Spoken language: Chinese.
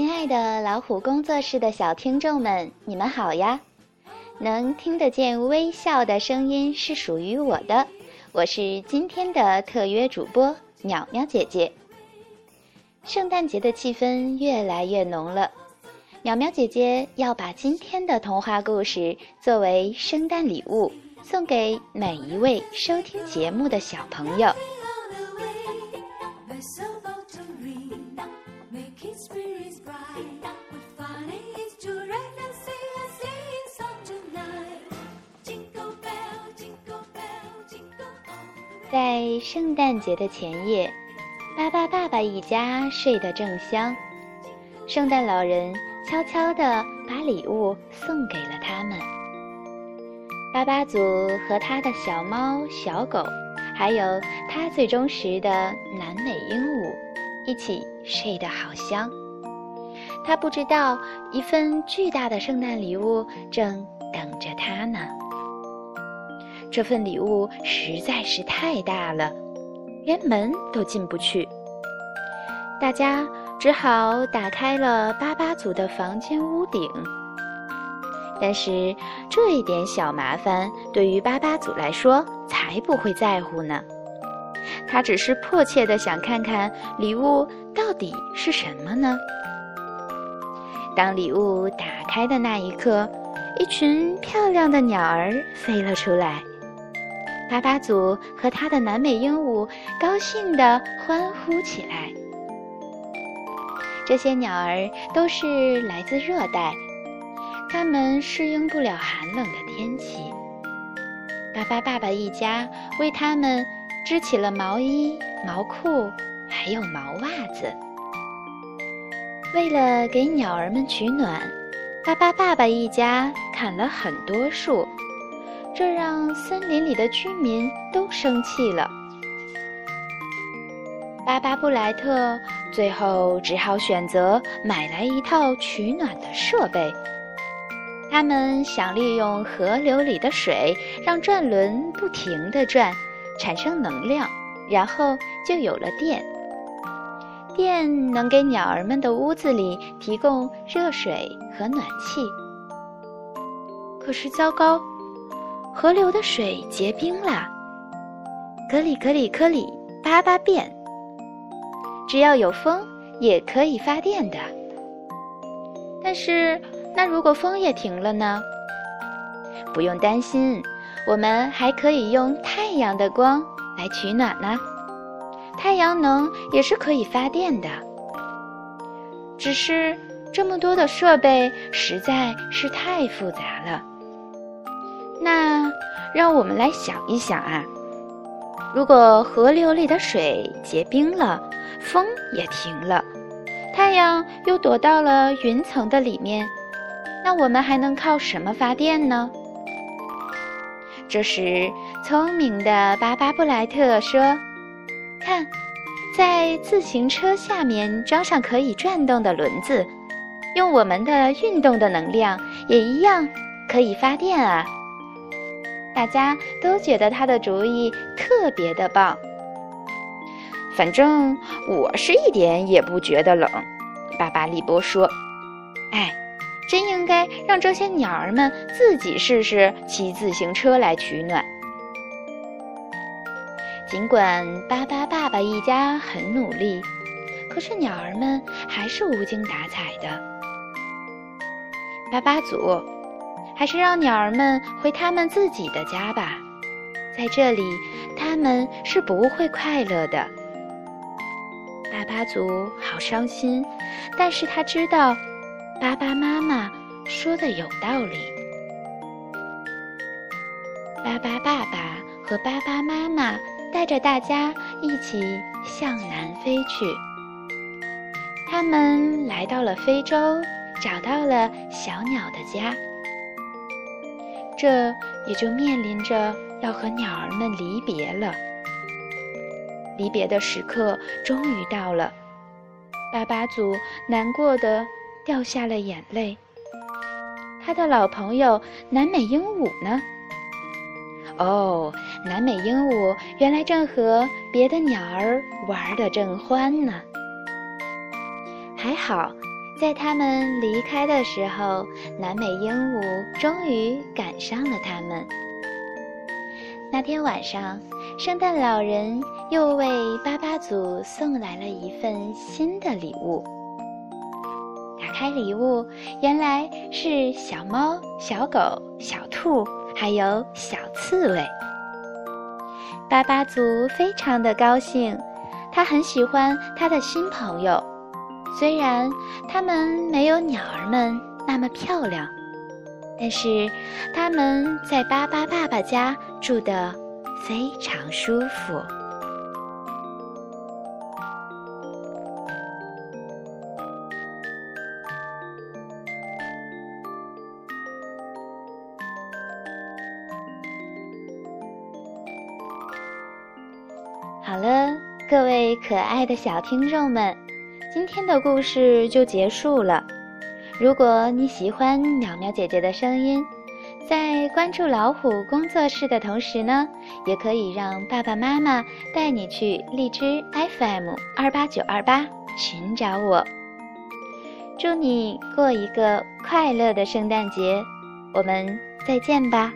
亲爱的老虎工作室的小听众们，你们好呀！能听得见微笑的声音是属于我的，我是今天的特约主播淼淼姐姐。圣诞节的气氛越来越浓了，淼淼姐姐要把今天的童话故事作为圣诞礼物送给每一位收听节目的小朋友。在圣诞节的前夜，巴巴爸爸一家睡得正香。圣诞老人悄悄地把礼物送给了他们。巴巴祖和他的小猫、小狗，还有他最忠实的南美鹦鹉，一起睡得好香。他不知道，一份巨大的圣诞礼物正等着他呢。这份礼物实在是太大了，连门都进不去。大家只好打开了巴巴祖的房间屋顶。但是这一点小麻烦对于巴巴祖来说才不会在乎呢。他只是迫切的想看看礼物到底是什么呢？当礼物打开的那一刻，一群漂亮的鸟儿飞了出来。巴巴祖和他的南美鹦鹉高兴地欢呼起来。这些鸟儿都是来自热带，它们适应不了寒冷的天气。巴巴爸爸一家为它们织起了毛衣、毛裤，还有毛袜子。为了给鸟儿们取暖，巴巴爸爸一家砍了很多树。这让森林里的居民都生气了。巴巴布莱特最后只好选择买来一套取暖的设备。他们想利用河流里的水让转轮不停地转，产生能量，然后就有了电。电能给鸟儿们的屋子里提供热水和暖气。可是糟糕！河流的水结冰了，格里格里可里巴巴变。只要有风，也可以发电的。但是，那如果风也停了呢？不用担心，我们还可以用太阳的光来取暖呢。太阳能也是可以发电的。只是这么多的设备实在是太复杂了。那让我们来想一想啊，如果河流里的水结冰了，风也停了，太阳又躲到了云层的里面，那我们还能靠什么发电呢？这时，聪明的巴巴布莱特说：“看，在自行车下面装上可以转动的轮子，用我们的运动的能量，也一样可以发电啊。”大家都觉得他的主意特别的棒。反正我是一点也不觉得冷，巴巴利波说：“哎，真应该让这些鸟儿们自己试试骑自行车来取暖。”尽管巴巴爸爸一家很努力，可是鸟儿们还是无精打采的。巴巴祖。还是让鸟儿们回他们自己的家吧，在这里他们是不会快乐的。巴巴族好伤心，但是他知道巴巴妈妈说的有道理。巴巴爸爸和巴巴妈妈带着大家一起向南飞去，他们来到了非洲，找到了小鸟的家。这也就面临着要和鸟儿们离别了。离别的时刻终于到了，巴巴祖难过的掉下了眼泪。他的老朋友南美鹦鹉呢？哦，南美鹦鹉原来正和别的鸟儿玩的正欢呢。还好，在他们离开的时候，南美鹦鹉终于赶上了他们。那天晚上，圣诞老人又为巴巴祖送来了一份新的礼物。打开礼物，原来是小猫、小狗、小兔，还有小刺猬。巴巴祖非常的高兴，他很喜欢他的新朋友。虽然它们没有鸟儿们那么漂亮，但是它们在巴巴爸爸家住得非常舒服。好了，各位可爱的小听众们。今天的故事就结束了。如果你喜欢淼淼姐姐的声音，在关注老虎工作室的同时呢，也可以让爸爸妈妈带你去荔枝 FM 二八九二八寻找我。祝你过一个快乐的圣诞节，我们再见吧。